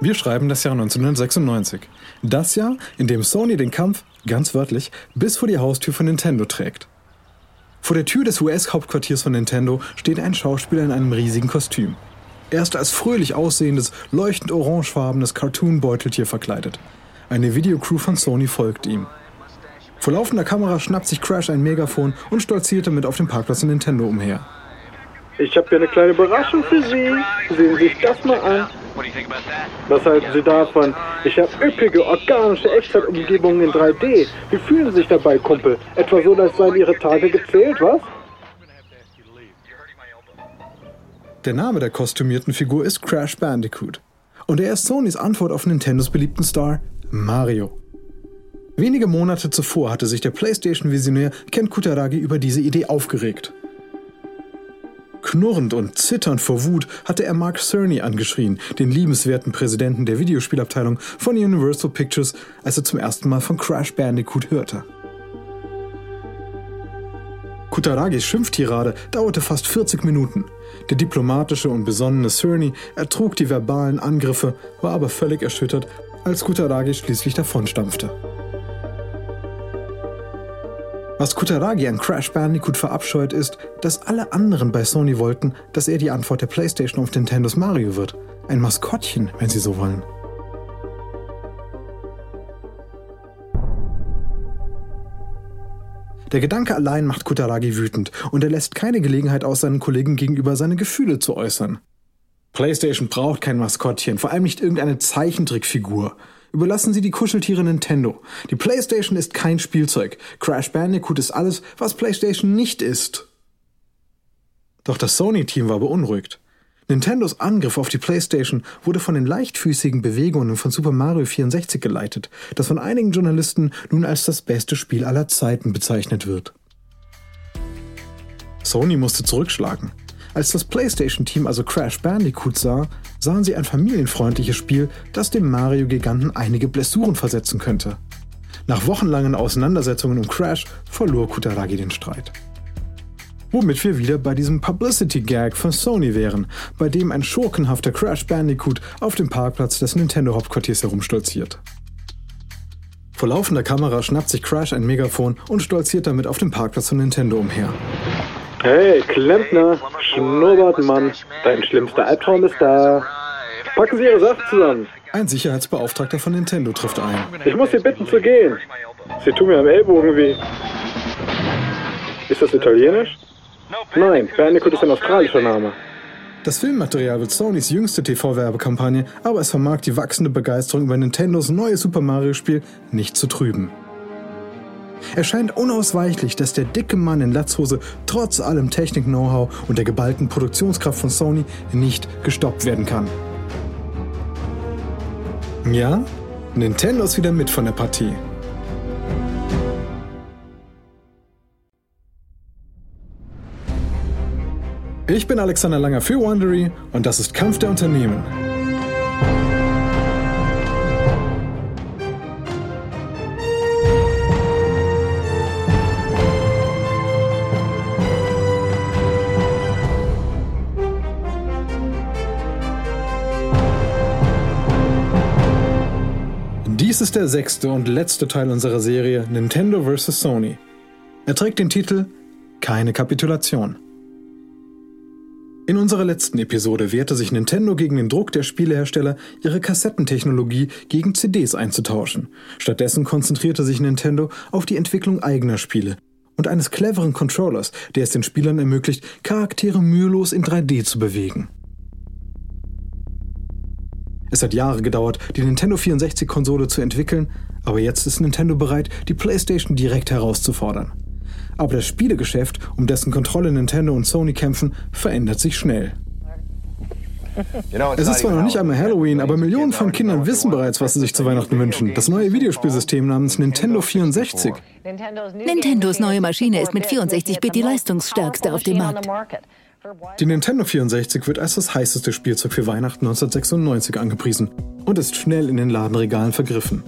Wir schreiben das Jahr 1996. Das Jahr, in dem Sony den Kampf, ganz wörtlich, bis vor die Haustür von Nintendo trägt. Vor der Tür des US-Hauptquartiers von Nintendo steht ein Schauspieler in einem riesigen Kostüm. Er ist als fröhlich aussehendes, leuchtend orangefarbenes Cartoon-Beuteltier verkleidet. Eine Videocrew von Sony folgt ihm. Vor laufender Kamera schnappt sich Crash ein Megafon und stolziert damit auf dem Parkplatz von Nintendo umher. Ich habe hier eine kleine Überraschung für Sie. Sehen Sie sich das mal an. Was halten Sie davon? Ich habe üppige, organische Echtzeitumgebungen in 3D. Wie fühlen Sie sich dabei, Kumpel? Etwa so, als seien Ihre Tage gezählt, was? Der Name der kostümierten Figur ist Crash Bandicoot. Und er ist Sonys Antwort auf Nintendos beliebten Star Mario. Wenige Monate zuvor hatte sich der PlayStation-Visionär Ken Kutaragi über diese Idee aufgeregt. Knurrend und zitternd vor Wut hatte er Mark Cerny angeschrien, den liebenswerten Präsidenten der Videospielabteilung von Universal Pictures, als er zum ersten Mal von Crash Bandicoot hörte. Kutaragis Schimpftirade dauerte fast 40 Minuten. Der diplomatische und besonnene Cerny ertrug die verbalen Angriffe, war aber völlig erschüttert, als Kutaragi schließlich davonstampfte. Was Kutaragi an Crash Bandicoot verabscheut ist, dass alle anderen bei Sony wollten, dass er die Antwort der PlayStation auf Nintendos Mario wird. Ein Maskottchen, wenn Sie so wollen. Der Gedanke allein macht Kutaragi wütend und er lässt keine Gelegenheit aus, seinen Kollegen gegenüber seine Gefühle zu äußern. PlayStation braucht kein Maskottchen, vor allem nicht irgendeine Zeichentrickfigur. Überlassen Sie die Kuscheltiere Nintendo. Die PlayStation ist kein Spielzeug. Crash Bandicoot ist alles, was PlayStation nicht ist. Doch das Sony-Team war beunruhigt. Nintendos Angriff auf die PlayStation wurde von den leichtfüßigen Bewegungen von Super Mario 64 geleitet, das von einigen Journalisten nun als das beste Spiel aller Zeiten bezeichnet wird. Sony musste zurückschlagen. Als das PlayStation-Team also Crash Bandicoot sah, sahen sie ein familienfreundliches Spiel, das dem Mario-Giganten einige Blessuren versetzen könnte. Nach wochenlangen Auseinandersetzungen um Crash verlor Kutaragi den Streit. Womit wir wieder bei diesem Publicity-Gag von Sony wären, bei dem ein schurkenhafter Crash Bandicoot auf dem Parkplatz des Nintendo-Hauptquartiers herumstolziert. Vor laufender Kamera schnappt sich Crash ein Megafon und stolziert damit auf dem Parkplatz von Nintendo umher. Hey, Klempner, Schnurrbartmann, dein schlimmster Albtraum ist da. Packen Sie Ihre Sachen zusammen. Ein Sicherheitsbeauftragter von Nintendo trifft ein. Ich muss Sie bitten zu gehen. Sie tun mir am Ellbogen weh. Ist das italienisch? Nein, Bandicoot ist ein australischer Name. Das Filmmaterial wird Sonys jüngste TV-Werbekampagne, aber es vermag die wachsende Begeisterung über Nintendos neues Super Mario-Spiel nicht zu trüben. Es scheint unausweichlich, dass der dicke Mann in Latzhose trotz allem Technik-Know-how und der geballten Produktionskraft von Sony nicht gestoppt werden kann. Ja, Nintendo ist wieder mit von der Partie. Ich bin Alexander Langer für Wondery und das ist Kampf der Unternehmen. Dies ist der sechste und letzte Teil unserer Serie Nintendo vs. Sony. Er trägt den Titel Keine Kapitulation. In unserer letzten Episode wehrte sich Nintendo gegen den Druck der Spielehersteller, ihre Kassettentechnologie gegen CDs einzutauschen. Stattdessen konzentrierte sich Nintendo auf die Entwicklung eigener Spiele und eines cleveren Controllers, der es den Spielern ermöglicht, Charaktere mühelos in 3D zu bewegen. Es hat Jahre gedauert, die Nintendo 64-Konsole zu entwickeln, aber jetzt ist Nintendo bereit, die PlayStation direkt herauszufordern. Aber das Spielegeschäft, um dessen Kontrolle Nintendo und Sony kämpfen, verändert sich schnell. Es ist zwar noch nicht einmal Halloween, aber Millionen von Kindern wissen bereits, was sie sich zu Weihnachten wünschen. Das neue Videospielsystem namens Nintendo 64. Nintendos neue Maschine ist mit 64-Bit die leistungsstärkste auf dem Markt. Die Nintendo 64 wird als das heißeste Spielzeug für Weihnachten 1996 angepriesen und ist schnell in den Ladenregalen vergriffen.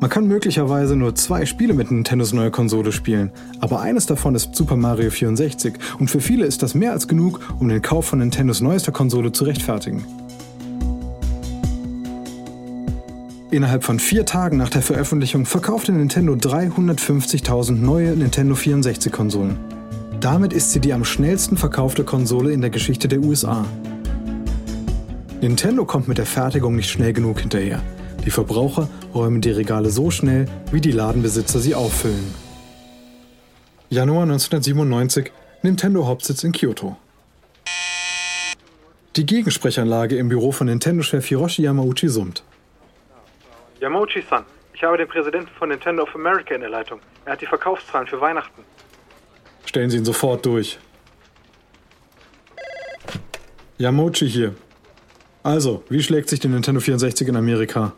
Man kann möglicherweise nur zwei Spiele mit Nintendos neuer Konsole spielen, aber eines davon ist Super Mario 64 und für viele ist das mehr als genug, um den Kauf von Nintendos neuester Konsole zu rechtfertigen. Innerhalb von vier Tagen nach der Veröffentlichung verkaufte Nintendo 350.000 neue Nintendo 64-Konsolen. Damit ist sie die am schnellsten verkaufte Konsole in der Geschichte der USA. Nintendo kommt mit der Fertigung nicht schnell genug hinterher. Die Verbraucher räumen die Regale so schnell, wie die Ladenbesitzer sie auffüllen. Januar 1997, Nintendo Hauptsitz in Kyoto. Die Gegensprechanlage im Büro von Nintendo-Chef Hiroshi Yamauchi summt. Yamauchi-san, ich habe den Präsidenten von Nintendo of America in der Leitung. Er hat die Verkaufszahlen für Weihnachten. Stellen Sie ihn sofort durch. Yamauchi hier. Also, wie schlägt sich der Nintendo 64 in Amerika?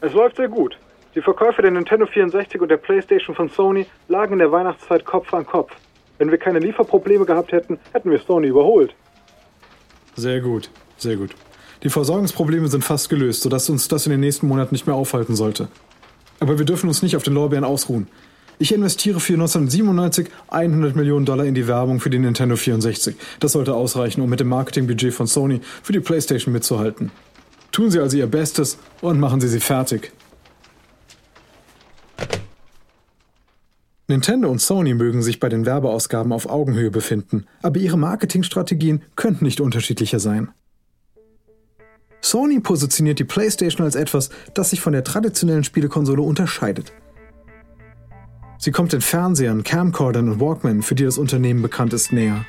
Es läuft sehr gut. Die Verkäufe der Nintendo 64 und der PlayStation von Sony lagen in der Weihnachtszeit Kopf an Kopf. Wenn wir keine Lieferprobleme gehabt hätten, hätten wir Sony überholt. Sehr gut, sehr gut. Die Versorgungsprobleme sind fast gelöst, sodass uns das in den nächsten Monaten nicht mehr aufhalten sollte. Aber wir dürfen uns nicht auf den Lorbeeren ausruhen. Ich investiere für 1997 100 Millionen Dollar in die Werbung für die Nintendo 64. Das sollte ausreichen, um mit dem Marketingbudget von Sony für die PlayStation mitzuhalten. Tun Sie also Ihr Bestes und machen Sie sie fertig. Nintendo und Sony mögen sich bei den Werbeausgaben auf Augenhöhe befinden, aber ihre Marketingstrategien könnten nicht unterschiedlicher sein. Sony positioniert die PlayStation als etwas, das sich von der traditionellen Spielekonsole unterscheidet. Sie kommt den Fernsehern, Camcordern und Walkman, für die das Unternehmen bekannt ist, näher.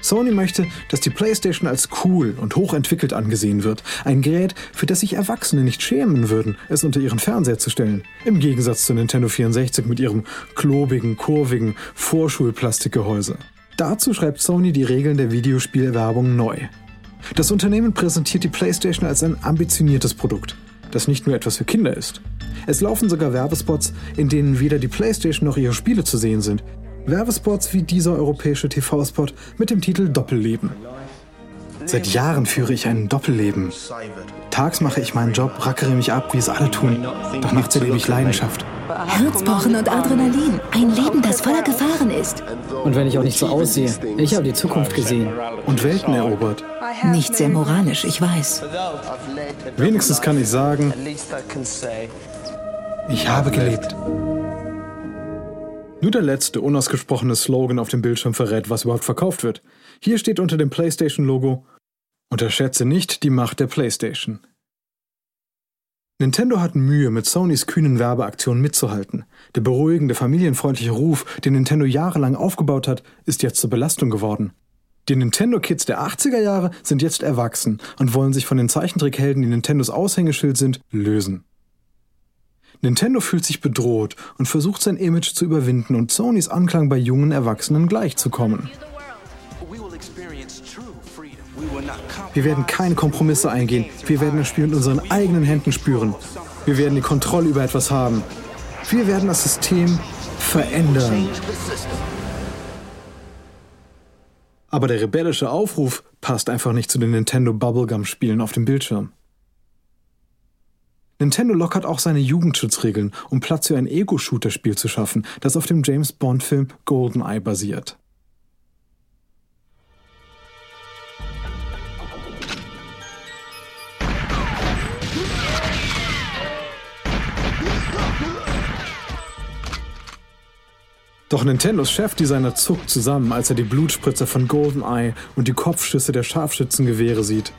Sony möchte, dass die PlayStation als cool und hochentwickelt angesehen wird. Ein Gerät, für das sich Erwachsene nicht schämen würden, es unter ihren Fernseher zu stellen. Im Gegensatz zu Nintendo 64 mit ihrem klobigen, kurvigen Vorschulplastikgehäuse. Dazu schreibt Sony die Regeln der Videospielwerbung neu. Das Unternehmen präsentiert die PlayStation als ein ambitioniertes Produkt, das nicht nur etwas für Kinder ist. Es laufen sogar Werbespots, in denen weder die PlayStation noch ihre Spiele zu sehen sind. Werbespots wie dieser europäische TV-Spot mit dem Titel Doppelleben. Seit Jahren führe ich ein Doppelleben. Tags mache ich meinen Job, rackere mich ab, wie es alle tun. Doch nachts erlebe ich Leidenschaft. Herzpochen und Adrenalin. Ein Leben, das voller Gefahren ist. Und wenn ich auch nicht so aussehe, ich habe die Zukunft gesehen. Und Welten erobert. Nicht sehr moralisch, ich weiß. Wenigstens kann ich sagen, ich habe gelebt. Nur der letzte unausgesprochene Slogan auf dem Bildschirm verrät, was überhaupt verkauft wird. Hier steht unter dem PlayStation-Logo: Unterschätze nicht die Macht der PlayStation. Nintendo hat Mühe, mit Sonys kühnen Werbeaktionen mitzuhalten. Der beruhigende, familienfreundliche Ruf, den Nintendo jahrelang aufgebaut hat, ist jetzt zur Belastung geworden. Die Nintendo-Kids der 80er Jahre sind jetzt erwachsen und wollen sich von den Zeichentrickhelden, die Nintendos Aushängeschild sind, lösen. Nintendo fühlt sich bedroht und versucht sein Image zu überwinden und Sonys Anklang bei jungen Erwachsenen gleichzukommen. Wir werden keine Kompromisse eingehen. Wir werden das Spiel mit unseren eigenen Händen spüren. Wir werden die Kontrolle über etwas haben. Wir werden das System verändern. Aber der rebellische Aufruf passt einfach nicht zu den Nintendo Bubblegum-Spielen auf dem Bildschirm. Nintendo lockert auch seine Jugendschutzregeln, um Platz für ein Ego-Shooter-Spiel zu schaffen, das auf dem James Bond-Film GoldenEye basiert. Doch Nintendos Chefdesigner zuckt zusammen, als er die Blutspritzer von GoldenEye und die Kopfschüsse der Scharfschützengewehre sieht.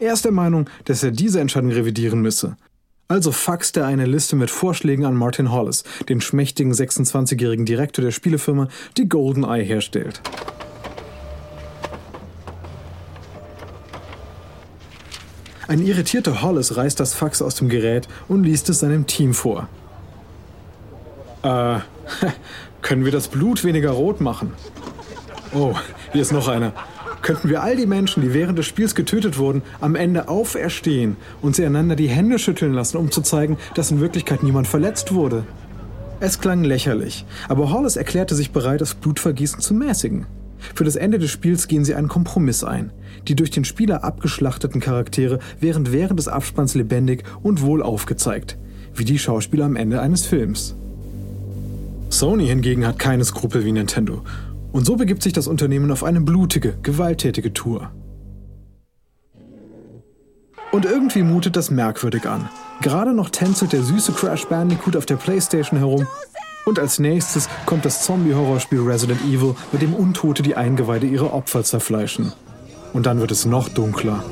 Er ist der Meinung, dass er diese Entscheidung revidieren müsse. Also faxt er eine Liste mit Vorschlägen an Martin Hollis, den schmächtigen 26-jährigen Direktor der Spielefirma, die GoldenEye herstellt. Ein irritierter Hollis reißt das Fax aus dem Gerät und liest es seinem Team vor. Äh, können wir das Blut weniger rot machen? Oh, hier ist noch einer. Könnten wir all die Menschen, die während des Spiels getötet wurden, am Ende auferstehen und sie einander die Hände schütteln lassen, um zu zeigen, dass in Wirklichkeit niemand verletzt wurde? Es klang lächerlich, aber Hollis erklärte sich bereit, das Blutvergießen zu mäßigen. Für das Ende des Spiels gehen sie einen Kompromiss ein. Die durch den Spieler abgeschlachteten Charaktere wären während des Abspanns lebendig und wohl aufgezeigt, wie die Schauspieler am Ende eines Films. Sony hingegen hat keine Skrupel wie Nintendo. Und so begibt sich das Unternehmen auf eine blutige, gewalttätige Tour. Und irgendwie mutet das merkwürdig an. Gerade noch tänzelt der süße Crash Bandicoot auf der Playstation herum. Und als nächstes kommt das Zombie-Horrorspiel Resident Evil, mit dem Untote die Eingeweide ihrer Opfer zerfleischen. Und dann wird es noch dunkler.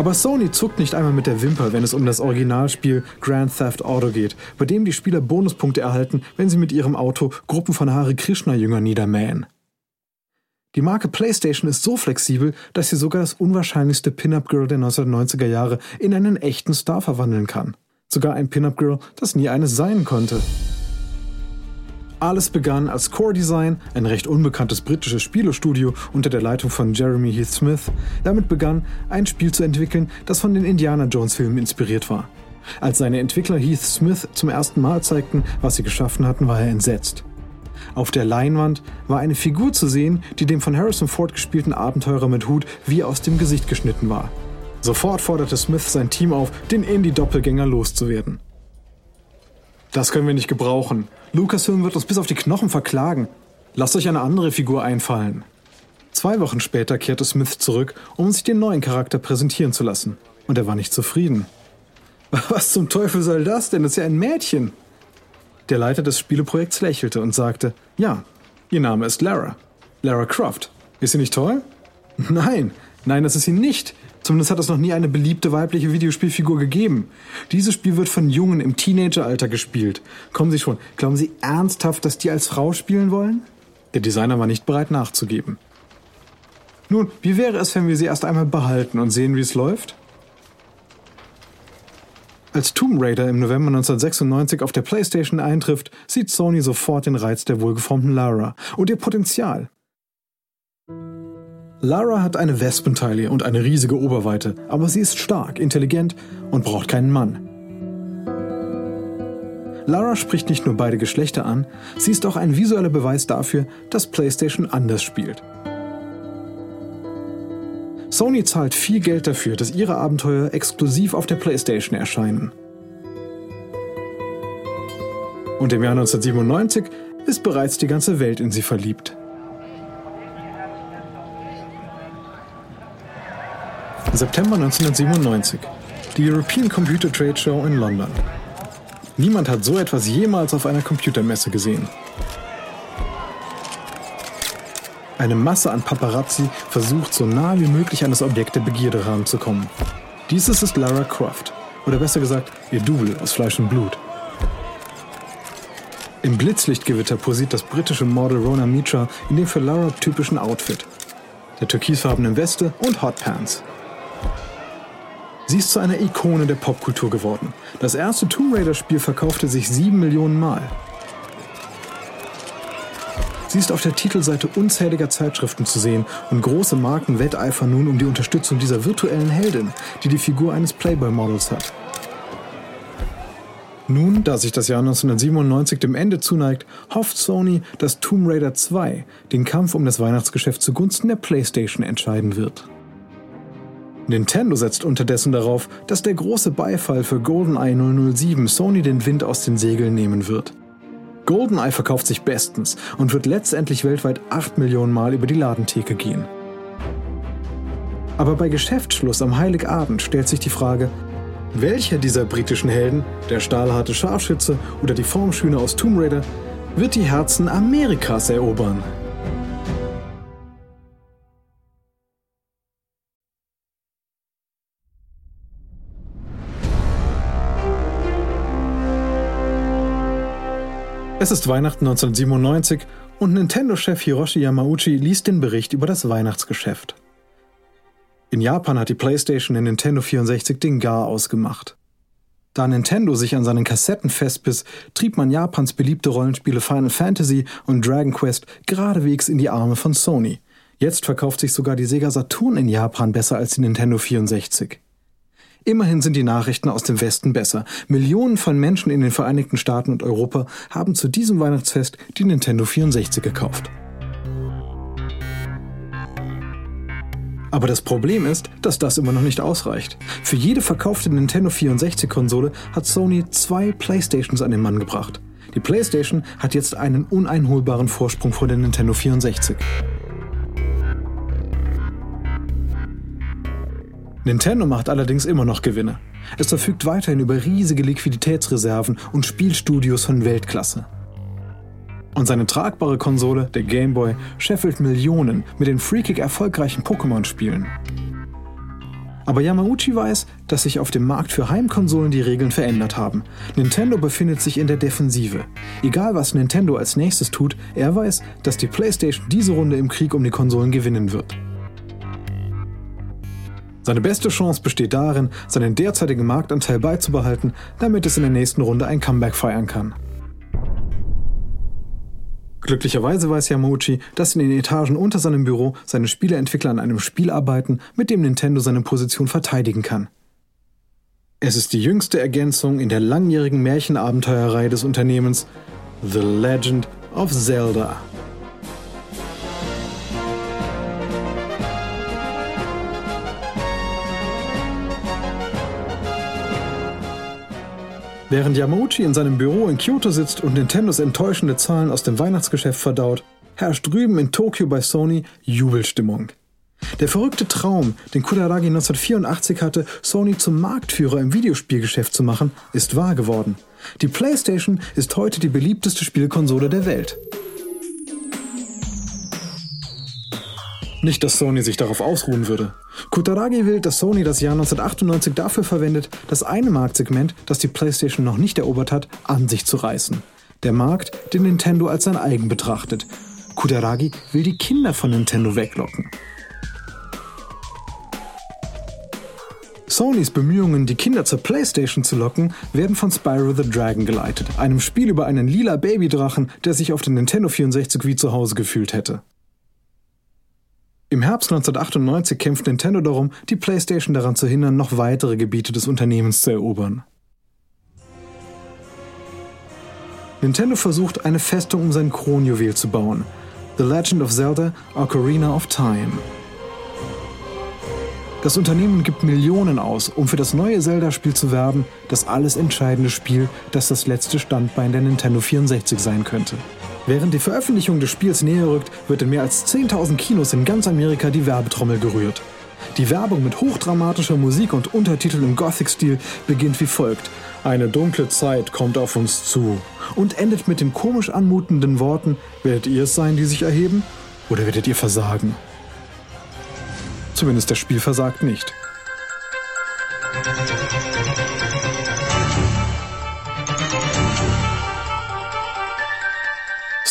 Aber Sony zuckt nicht einmal mit der Wimper, wenn es um das Originalspiel Grand Theft Auto geht, bei dem die Spieler Bonuspunkte erhalten, wenn sie mit ihrem Auto Gruppen von Hare Krishna-Jüngern niedermähen. Die Marke PlayStation ist so flexibel, dass sie sogar das unwahrscheinlichste Pin-Up-Girl der 1990er Jahre in einen echten Star verwandeln kann. Sogar ein Pin-Up-Girl, das nie eines sein konnte. Alles begann als Core Design, ein recht unbekanntes britisches Spielestudio unter der Leitung von Jeremy Heath Smith, damit begann, ein Spiel zu entwickeln, das von den Indiana Jones Filmen inspiriert war. Als seine Entwickler Heath Smith zum ersten Mal zeigten, was sie geschaffen hatten, war er entsetzt. Auf der Leinwand war eine Figur zu sehen, die dem von Harrison Ford gespielten Abenteurer mit Hut wie aus dem Gesicht geschnitten war. Sofort forderte Smith sein Team auf, den Indie-Doppelgänger loszuwerden. Das können wir nicht gebrauchen. Lucasfilm wird uns bis auf die Knochen verklagen. Lasst euch eine andere Figur einfallen. Zwei Wochen später kehrte Smith zurück, um sich den neuen Charakter präsentieren zu lassen. Und er war nicht zufrieden. Was zum Teufel soll das denn? Das ist ja ein Mädchen. Der Leiter des Spieleprojekts lächelte und sagte, ja, ihr Name ist Lara. Lara Croft. Ist sie nicht toll? Nein, nein, das ist sie nicht. Zumindest hat es noch nie eine beliebte weibliche Videospielfigur gegeben. Dieses Spiel wird von Jungen im Teenageralter gespielt. Kommen Sie schon, glauben Sie ernsthaft, dass die als Frau spielen wollen? Der Designer war nicht bereit nachzugeben. Nun, wie wäre es, wenn wir sie erst einmal behalten und sehen, wie es läuft? Als Tomb Raider im November 1996 auf der PlayStation eintrifft, sieht Sony sofort den Reiz der wohlgeformten Lara und ihr Potenzial. Lara hat eine Wespentaille und eine riesige Oberweite, aber sie ist stark, intelligent und braucht keinen Mann. Lara spricht nicht nur beide Geschlechter an, sie ist auch ein visueller Beweis dafür, dass PlayStation anders spielt. Sony zahlt viel Geld dafür, dass ihre Abenteuer exklusiv auf der PlayStation erscheinen. Und im Jahr 1997 ist bereits die ganze Welt in sie verliebt. September 1997. Die European Computer Trade Show in London. Niemand hat so etwas jemals auf einer Computermesse gesehen. Eine Masse an Paparazzi versucht so nah wie möglich an das Objekt der Begierde heranzukommen. Dieses ist Lara Croft, oder besser gesagt, ihr Double aus Fleisch und Blut. Im Blitzlichtgewitter posiert das britische Model Rona Mitra in dem für Lara typischen Outfit. Der türkisfarbenen Weste und Hotpants. Sie ist zu einer Ikone der Popkultur geworden. Das erste Tomb Raider-Spiel verkaufte sich sieben Millionen Mal. Sie ist auf der Titelseite unzähliger Zeitschriften zu sehen und große Marken wetteifern nun um die Unterstützung dieser virtuellen Heldin, die die Figur eines Playboy-Models hat. Nun, da sich das Jahr 1997 dem Ende zuneigt, hofft Sony, dass Tomb Raider 2 den Kampf um das Weihnachtsgeschäft zugunsten der PlayStation entscheiden wird. Nintendo setzt unterdessen darauf, dass der große Beifall für GoldenEye 007 Sony den Wind aus den Segeln nehmen wird. GoldenEye verkauft sich bestens und wird letztendlich weltweit 8 Millionen Mal über die Ladentheke gehen. Aber bei Geschäftsschluss am Heiligabend stellt sich die Frage, welcher dieser britischen Helden, der stahlharte Scharfschütze oder die Formschüne aus Tomb Raider, wird die Herzen Amerikas erobern? Es ist Weihnachten 1997 und Nintendo-Chef Hiroshi Yamauchi liest den Bericht über das Weihnachtsgeschäft. In Japan hat die PlayStation den Nintendo 64 den Gar ausgemacht. Da Nintendo sich an seinen Kassetten festbiss, trieb man Japans beliebte Rollenspiele Final Fantasy und Dragon Quest geradewegs in die Arme von Sony. Jetzt verkauft sich sogar die Sega Saturn in Japan besser als die Nintendo 64. Immerhin sind die Nachrichten aus dem Westen besser. Millionen von Menschen in den Vereinigten Staaten und Europa haben zu diesem Weihnachtsfest die Nintendo 64 gekauft. Aber das Problem ist, dass das immer noch nicht ausreicht. Für jede verkaufte Nintendo 64-Konsole hat Sony zwei Playstations an den Mann gebracht. Die PlayStation hat jetzt einen uneinholbaren Vorsprung vor der Nintendo 64. Nintendo macht allerdings immer noch Gewinne. Es verfügt weiterhin über riesige Liquiditätsreserven und Spielstudios von Weltklasse. Und seine tragbare Konsole, der Game Boy, scheffelt Millionen mit den freakig erfolgreichen Pokémon-Spielen. Aber Yamauchi weiß, dass sich auf dem Markt für Heimkonsolen die Regeln verändert haben. Nintendo befindet sich in der Defensive. Egal was Nintendo als nächstes tut, er weiß, dass die PlayStation diese Runde im Krieg um die Konsolen gewinnen wird. Seine beste Chance besteht darin, seinen derzeitigen Marktanteil beizubehalten, damit es in der nächsten Runde ein Comeback feiern kann. Glücklicherweise weiß Yamauchi, dass in den Etagen unter seinem Büro seine Spieleentwickler an einem Spiel arbeiten, mit dem Nintendo seine Position verteidigen kann. Es ist die jüngste Ergänzung in der langjährigen Märchenabenteuerreihe des Unternehmens The Legend of Zelda. Während Yamauchi in seinem Büro in Kyoto sitzt und Nintendos enttäuschende Zahlen aus dem Weihnachtsgeschäft verdaut, herrscht drüben in Tokio bei Sony Jubelstimmung. Der verrückte Traum, den Kutaragi 1984 hatte, Sony zum Marktführer im Videospielgeschäft zu machen, ist wahr geworden. Die PlayStation ist heute die beliebteste Spielkonsole der Welt. Nicht, dass Sony sich darauf ausruhen würde. Kutaragi will, dass Sony das Jahr 1998 dafür verwendet, das eine Marktsegment, das die PlayStation noch nicht erobert hat, an sich zu reißen. Der Markt, den Nintendo als sein eigen betrachtet. Kutaragi will die Kinder von Nintendo weglocken. Sonys Bemühungen, die Kinder zur PlayStation zu locken, werden von Spyro the Dragon geleitet, einem Spiel über einen lila Babydrachen, der sich auf den Nintendo 64 wie zu Hause gefühlt hätte. Im Herbst 1998 kämpft Nintendo darum, die PlayStation daran zu hindern, noch weitere Gebiete des Unternehmens zu erobern. Nintendo versucht, eine Festung um sein Kronjuwel zu bauen. The Legend of Zelda Ocarina of Time. Das Unternehmen gibt Millionen aus, um für das neue Zelda-Spiel zu werben, das alles entscheidende Spiel, das das letzte Standbein der Nintendo 64 sein könnte. Während die Veröffentlichung des Spiels näher rückt, wird in mehr als 10.000 Kinos in ganz Amerika die Werbetrommel gerührt. Die Werbung mit hochdramatischer Musik und Untertiteln im Gothic-Stil beginnt wie folgt. Eine dunkle Zeit kommt auf uns zu und endet mit den komisch anmutenden Worten, werdet ihr es sein, die sich erheben? Oder werdet ihr versagen? Zumindest das Spiel versagt nicht.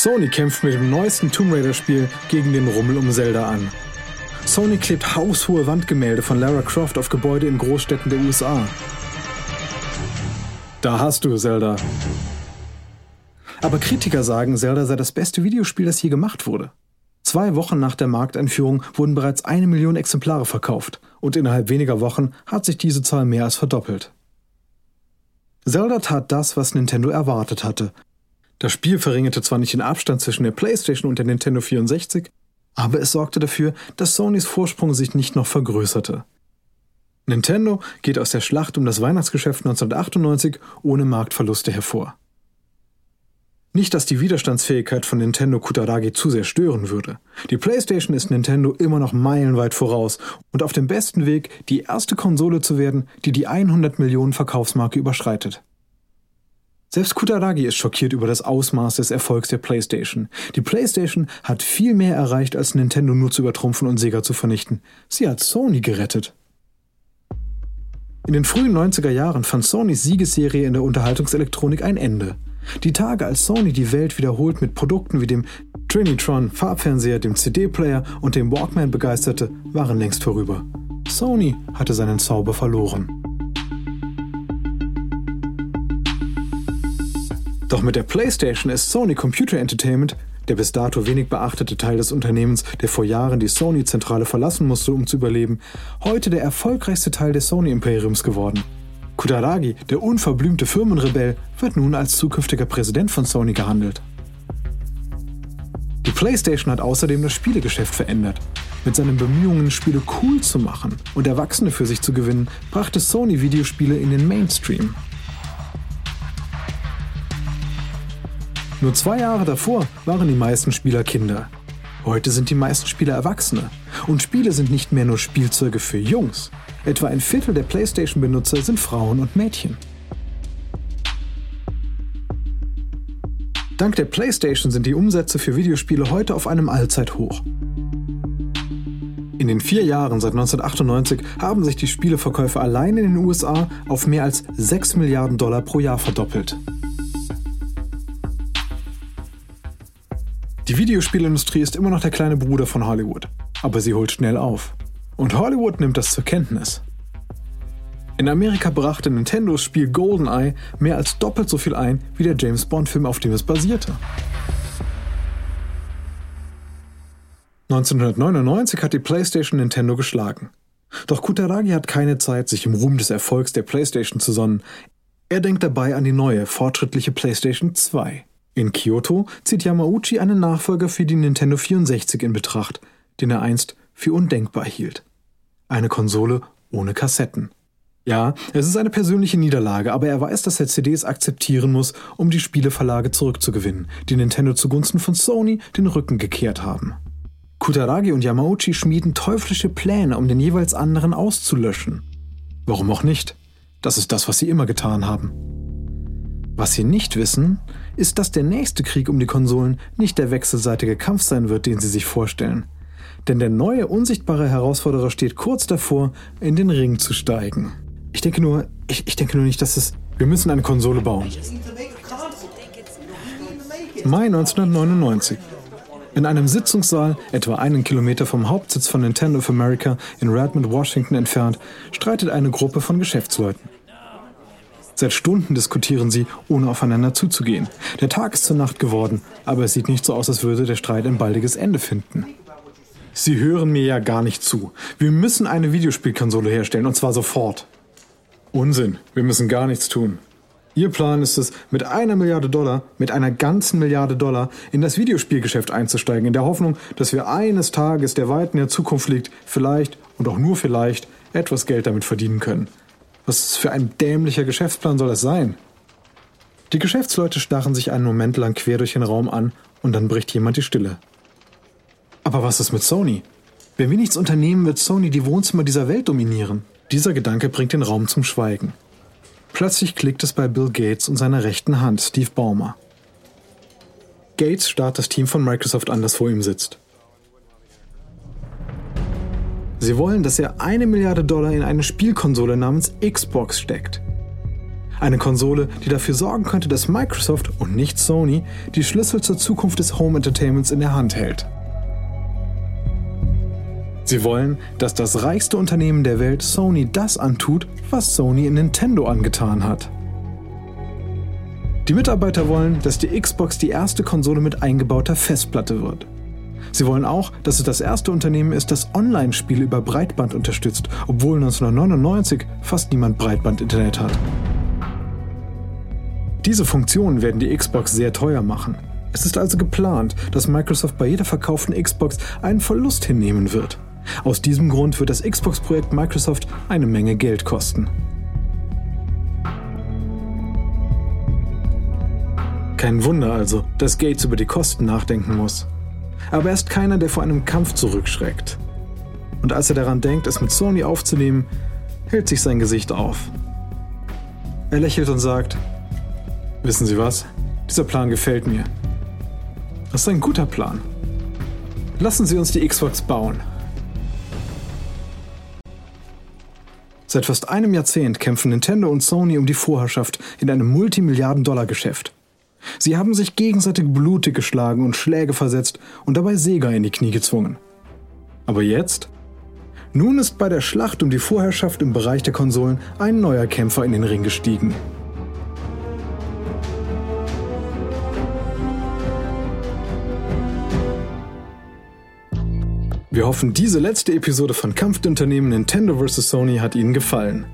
Sony kämpft mit dem neuesten Tomb Raider-Spiel gegen den Rummel um Zelda an. Sony klebt haushohe Wandgemälde von Lara Croft auf Gebäude in Großstädten der USA. Da hast du Zelda. Aber Kritiker sagen, Zelda sei das beste Videospiel, das je gemacht wurde. Zwei Wochen nach der Markteinführung wurden bereits eine Million Exemplare verkauft und innerhalb weniger Wochen hat sich diese Zahl mehr als verdoppelt. Zelda tat das, was Nintendo erwartet hatte, das Spiel verringerte zwar nicht den Abstand zwischen der PlayStation und der Nintendo 64, aber es sorgte dafür, dass Sonys Vorsprung sich nicht noch vergrößerte. Nintendo geht aus der Schlacht um das Weihnachtsgeschäft 1998 ohne Marktverluste hervor. Nicht, dass die Widerstandsfähigkeit von Nintendo Kutaragi zu sehr stören würde. Die PlayStation ist Nintendo immer noch meilenweit voraus und auf dem besten Weg, die erste Konsole zu werden, die die 100 Millionen Verkaufsmarke überschreitet. Selbst Kutaragi ist schockiert über das Ausmaß des Erfolgs der PlayStation. Die PlayStation hat viel mehr erreicht, als Nintendo nur zu übertrumpfen und Sega zu vernichten. Sie hat Sony gerettet. In den frühen 90er Jahren fand Sonys Siegesserie in der Unterhaltungselektronik ein Ende. Die Tage, als Sony die Welt wiederholt mit Produkten wie dem Trinitron Farbfernseher, dem CD-Player und dem Walkman begeisterte, waren längst vorüber. Sony hatte seinen Zauber verloren. Doch mit der PlayStation ist Sony Computer Entertainment, der bis dato wenig beachtete Teil des Unternehmens, der vor Jahren die Sony-Zentrale verlassen musste, um zu überleben, heute der erfolgreichste Teil des Sony-Imperiums geworden. Kutaragi, der unverblümte Firmenrebell, wird nun als zukünftiger Präsident von Sony gehandelt. Die PlayStation hat außerdem das Spielegeschäft verändert. Mit seinen Bemühungen, Spiele cool zu machen und Erwachsene für sich zu gewinnen, brachte Sony Videospiele in den Mainstream. Nur zwei Jahre davor waren die meisten Spieler Kinder. Heute sind die meisten Spieler Erwachsene. Und Spiele sind nicht mehr nur Spielzeuge für Jungs. Etwa ein Viertel der PlayStation-Benutzer sind Frauen und Mädchen. Dank der PlayStation sind die Umsätze für Videospiele heute auf einem Allzeithoch. In den vier Jahren seit 1998 haben sich die Spieleverkäufe allein in den USA auf mehr als 6 Milliarden Dollar pro Jahr verdoppelt. Die Videospielindustrie ist immer noch der kleine Bruder von Hollywood, aber sie holt schnell auf. Und Hollywood nimmt das zur Kenntnis. In Amerika brachte Nintendos Spiel GoldenEye mehr als doppelt so viel ein wie der James Bond-Film, auf dem es basierte. 1999 hat die PlayStation Nintendo geschlagen. Doch Kutaragi hat keine Zeit, sich im Ruhm des Erfolgs der PlayStation zu sonnen. Er denkt dabei an die neue, fortschrittliche PlayStation 2. In Kyoto zieht Yamauchi einen Nachfolger für die Nintendo 64 in Betracht, den er einst für undenkbar hielt. Eine Konsole ohne Kassetten. Ja, es ist eine persönliche Niederlage, aber er weiß, dass er CDs akzeptieren muss, um die Spieleverlage zurückzugewinnen, die Nintendo zugunsten von Sony den Rücken gekehrt haben. Kutaragi und Yamauchi schmieden teuflische Pläne, um den jeweils anderen auszulöschen. Warum auch nicht? Das ist das, was sie immer getan haben. Was sie nicht wissen, ist, dass der nächste Krieg um die Konsolen nicht der wechselseitige Kampf sein wird, den sie sich vorstellen. Denn der neue, unsichtbare Herausforderer steht kurz davor, in den Ring zu steigen. Ich denke nur, ich, ich denke nur nicht, dass es. Wir müssen eine Konsole bauen. Mai 1999. In einem Sitzungssaal, etwa einen Kilometer vom Hauptsitz von Nintendo of America in Redmond, Washington entfernt, streitet eine Gruppe von Geschäftsleuten. Seit Stunden diskutieren sie, ohne aufeinander zuzugehen. Der Tag ist zur Nacht geworden, aber es sieht nicht so aus, als würde der Streit ein baldiges Ende finden. Sie hören mir ja gar nicht zu. Wir müssen eine Videospielkonsole herstellen, und zwar sofort. Unsinn, wir müssen gar nichts tun. Ihr Plan ist es, mit einer Milliarde Dollar, mit einer ganzen Milliarde Dollar, in das Videospielgeschäft einzusteigen, in der Hoffnung, dass wir eines Tages, der weit in der Zukunft liegt, vielleicht und auch nur vielleicht etwas Geld damit verdienen können. Was für ein dämlicher Geschäftsplan soll das sein? Die Geschäftsleute starren sich einen Moment lang quer durch den Raum an und dann bricht jemand die Stille. Aber was ist mit Sony? Wenn wir nichts unternehmen, wird Sony die Wohnzimmer dieser Welt dominieren. Dieser Gedanke bringt den Raum zum Schweigen. Plötzlich klickt es bei Bill Gates und seiner rechten Hand, Steve Ballmer. Gates starrt das Team von Microsoft an, das vor ihm sitzt. Sie wollen, dass er eine Milliarde Dollar in eine Spielkonsole namens Xbox steckt. Eine Konsole, die dafür sorgen könnte, dass Microsoft und nicht Sony die Schlüssel zur Zukunft des Home Entertainments in der Hand hält. Sie wollen, dass das reichste Unternehmen der Welt Sony das antut, was Sony in Nintendo angetan hat. Die Mitarbeiter wollen, dass die Xbox die erste Konsole mit eingebauter Festplatte wird. Sie wollen auch, dass es das erste Unternehmen ist, das Online-Spiele über Breitband unterstützt, obwohl 1999 fast niemand Breitband-Internet hat. Diese Funktionen werden die Xbox sehr teuer machen. Es ist also geplant, dass Microsoft bei jeder verkauften Xbox einen Verlust hinnehmen wird. Aus diesem Grund wird das Xbox-Projekt Microsoft eine Menge Geld kosten. Kein Wunder also, dass Gates über die Kosten nachdenken muss. Aber er ist keiner, der vor einem Kampf zurückschreckt. Und als er daran denkt, es mit Sony aufzunehmen, hält sich sein Gesicht auf. Er lächelt und sagt, Wissen Sie was? Dieser Plan gefällt mir. Das ist ein guter Plan. Lassen Sie uns die Xbox bauen. Seit fast einem Jahrzehnt kämpfen Nintendo und Sony um die Vorherrschaft in einem Multimilliarden-Dollar-Geschäft. Sie haben sich gegenseitig blutig geschlagen und Schläge versetzt und dabei Sega in die Knie gezwungen. Aber jetzt? Nun ist bei der Schlacht um die Vorherrschaft im Bereich der Konsolen ein neuer Kämpfer in den Ring gestiegen. Wir hoffen, diese letzte Episode von Kampf der Unternehmen Nintendo vs. Sony hat Ihnen gefallen.